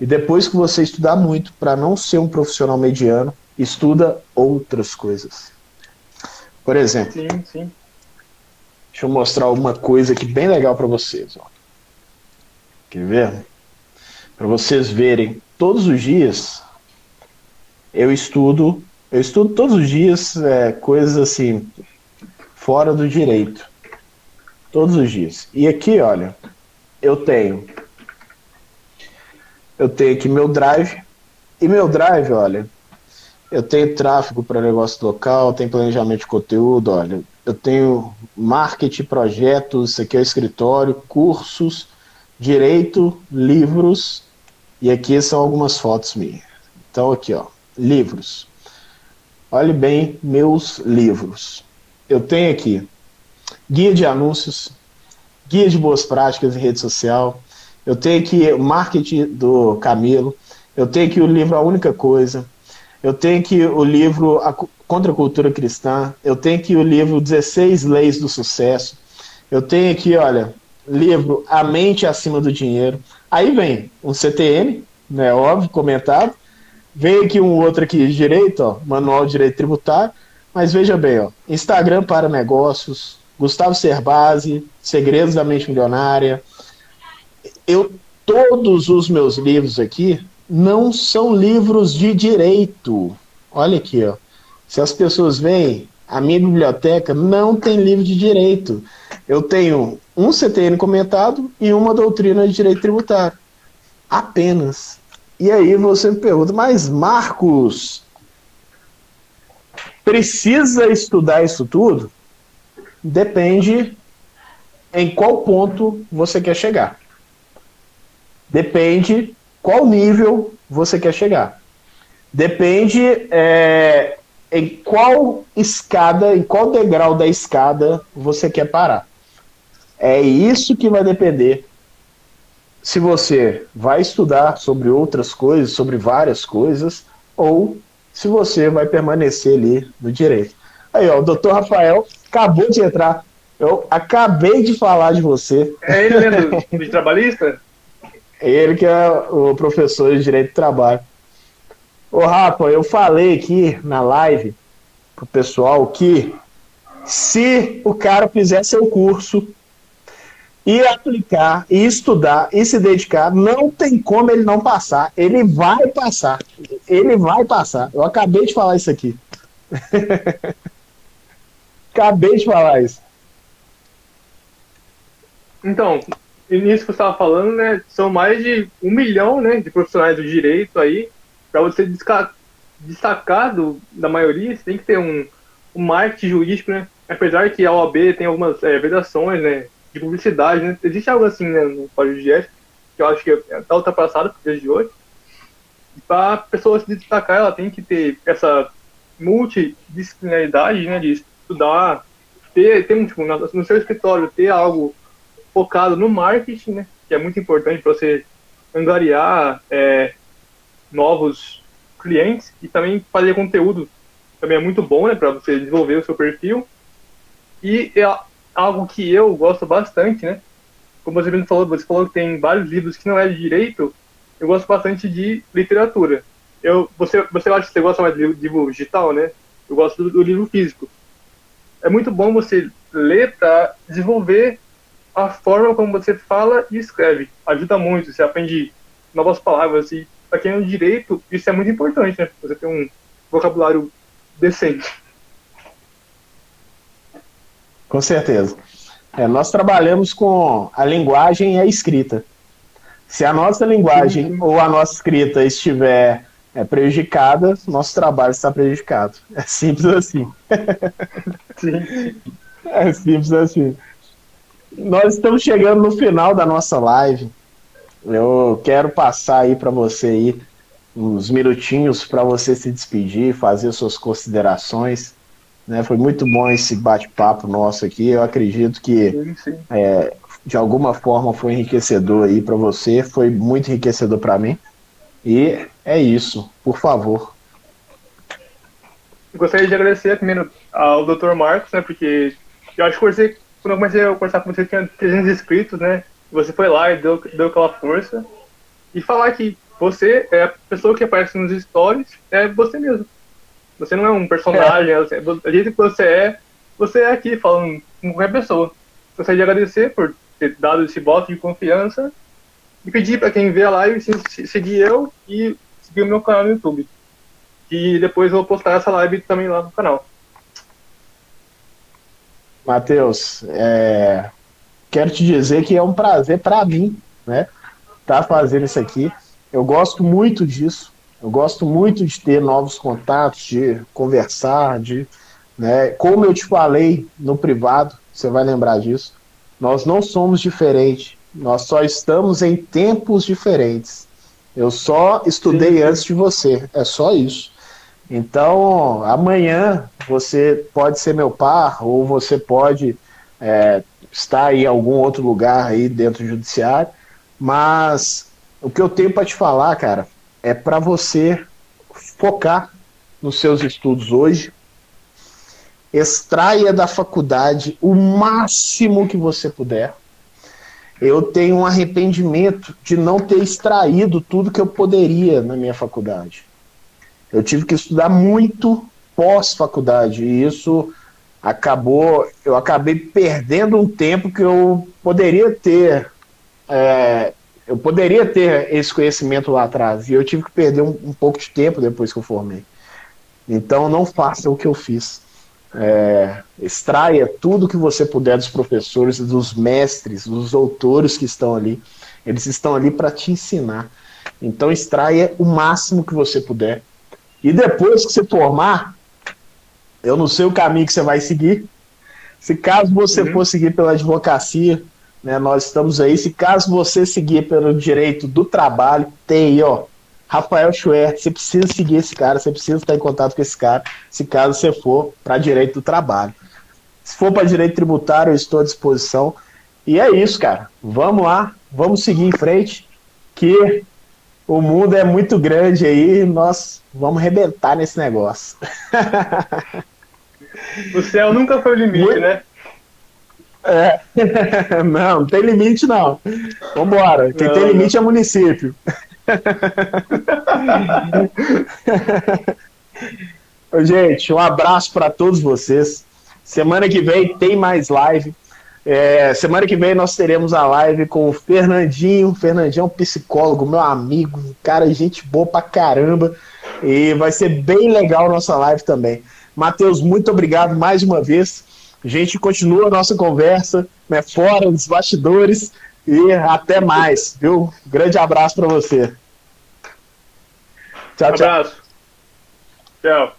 e depois que você estudar muito para não ser um profissional mediano, estuda outras coisas. Por exemplo, sim, sim. deixa eu mostrar uma coisa aqui bem legal para vocês. Ó. Quer ver? Para vocês verem, todos os dias eu estudo, eu estudo todos os dias é, coisas assim fora do direito, todos os dias. E aqui, olha, eu tenho eu tenho aqui meu drive. E meu drive, olha, eu tenho tráfego para negócio local, tenho planejamento de conteúdo, olha, eu tenho marketing, projetos, isso aqui é o escritório, cursos, direito, livros, e aqui são algumas fotos minhas. Então aqui, ó, livros. Olhe bem meus livros. Eu tenho aqui guia de anúncios, guia de boas práticas em rede social, eu tenho aqui o marketing do Camilo, eu tenho aqui o livro A Única Coisa, eu tenho aqui o livro a Contra a Cultura Cristã, eu tenho aqui o livro 16 Leis do Sucesso, eu tenho aqui, olha, livro A Mente Acima do Dinheiro. Aí vem um CTN, né, óbvio, comentado. Vem aqui um outro aqui direito, ó, Manual de Direito Tributário. Mas veja bem, ó, Instagram para Negócios, Gustavo Cerbasi, Segredos da Mente Milionária, eu todos os meus livros aqui não são livros de direito. Olha aqui, ó. Se as pessoas veem, a minha biblioteca não tem livro de direito. Eu tenho um CTN comentado e uma doutrina de direito tributário. Apenas. E aí você me pergunta, mas Marcos, precisa estudar isso tudo? Depende em qual ponto você quer chegar. Depende qual nível você quer chegar. Depende é, em qual escada, em qual degrau da escada você quer parar. É isso que vai depender se você vai estudar sobre outras coisas, sobre várias coisas, ou se você vai permanecer ali no direito. Aí, ó, o doutor Rafael acabou de entrar. Eu acabei de falar de você. É ele, do, do trabalhista? Ele que é o professor de Direito do Trabalho. Ô, Rafa, eu falei aqui na live pro pessoal que se o cara fizer seu curso e aplicar, e estudar, e se dedicar, não tem como ele não passar. Ele vai passar. Ele vai passar. Eu acabei de falar isso aqui. acabei de falar isso. Então, nisso que você estava falando, né, são mais de um milhão né, de profissionais do direito aí. Para você destacar do, da maioria, você tem que ter um, um marketing jurídico, né? Apesar que a OAB tem algumas é, vedações né, de publicidade, né? Existe algo assim né, no Código de Ética, que eu acho que está ultrapassado nos dias de hoje. Para a pessoa se destacar, ela tem que ter essa multidisciplinaridade né, de estudar, ter, ter tipo, no seu escritório, ter algo focado no marketing, né, que é muito importante para você angariar é, novos clientes e também fazer conteúdo também é muito bom né, para você desenvolver o seu perfil. E é algo que eu gosto bastante, né? Como você mesmo falou, você falou que tem vários livros que não é de direito, eu gosto bastante de literatura. Eu, você, você acha que você gosta mais de livro digital, né? Eu gosto do, do livro físico. É muito bom você ler para desenvolver a forma como você fala e escreve. Ajuda muito, você aprende novas palavras e para quem é no direito, isso é muito importante, né? Você tem um vocabulário decente. Com certeza. É, nós trabalhamos com a linguagem e a escrita. Se a nossa linguagem sim, sim. ou a nossa escrita estiver é, prejudicada, nosso trabalho está prejudicado. É simples assim. Sim. É simples assim. Nós estamos chegando no final da nossa live. Eu quero passar aí para você aí uns minutinhos para você se despedir, fazer suas considerações. Né? Foi muito bom esse bate-papo nosso aqui. Eu acredito que sim, sim. É, de alguma forma foi enriquecedor aí para você, foi muito enriquecedor para mim. E é isso, por favor. Gostaria de agradecer primeiro ao Dr. Marcos, né? Porque eu acho que você, quando eu comecei a conversar com você, tinha 300 inscritos, né? Você foi lá e deu, deu aquela força. E falar que você é a pessoa que aparece nos stories, é você mesmo. Você não é um personagem, é. Assim, do jeito que você é, você é aqui falando com qualquer pessoa. Gostaria de agradecer por ter dado esse voto de confiança e pedir para quem vê a live seguir eu e seguir o meu canal no YouTube. E depois eu vou postar essa live também lá no canal. Matheus, é, quero te dizer que é um prazer para mim, né, estar tá fazendo isso aqui. Eu gosto muito disso. Eu gosto muito de ter novos contatos, de conversar, de, né, como eu te falei no privado, você vai lembrar disso. Nós não somos diferentes. Nós só estamos em tempos diferentes. Eu só estudei Sim. antes de você. É só isso. Então, amanhã você pode ser meu par, ou você pode é, estar em algum outro lugar aí dentro do judiciário, mas o que eu tenho para te falar, cara, é para você focar nos seus estudos hoje, extraia da faculdade o máximo que você puder. Eu tenho um arrependimento de não ter extraído tudo que eu poderia na minha faculdade. Eu tive que estudar muito pós-faculdade e isso acabou, eu acabei perdendo um tempo que eu poderia ter, é, eu poderia ter esse conhecimento lá atrás e eu tive que perder um, um, pouco de tempo depois que eu formei. Então não faça o que eu fiz. É, extraia tudo que você puder dos professores, dos mestres, dos autores que estão ali. Eles estão ali para te ensinar. Então extraia o máximo que você puder. E depois que você formar, eu não sei o caminho que você vai seguir. Se caso você uhum. for seguir pela advocacia, né, nós estamos aí. Se caso você seguir pelo direito do trabalho, tem aí, ó, Rafael Schwer, você precisa seguir esse cara, você precisa estar em contato com esse cara, se caso você for para direito do trabalho. Se for para direito tributário, eu estou à disposição. E é isso, cara. Vamos lá, vamos seguir em frente, que o mundo é muito grande aí, nós vamos rebentar nesse negócio. O céu nunca foi o limite, Muito... né? É. não, não tem limite não. Vambora. Quem não, tem limite não. é município. Gente, um abraço para todos vocês. Semana que vem tem mais live. É, semana que vem nós teremos a live com o Fernandinho. Fernandinho é um psicólogo, meu amigo, cara, gente boa pra caramba. E vai ser bem legal a nossa live também. Matheus, muito obrigado mais uma vez. A gente continua a nossa conversa, né, fora dos bastidores, e até mais, viu? Grande abraço para você. Tchau, tchau. Abraço. Tchau.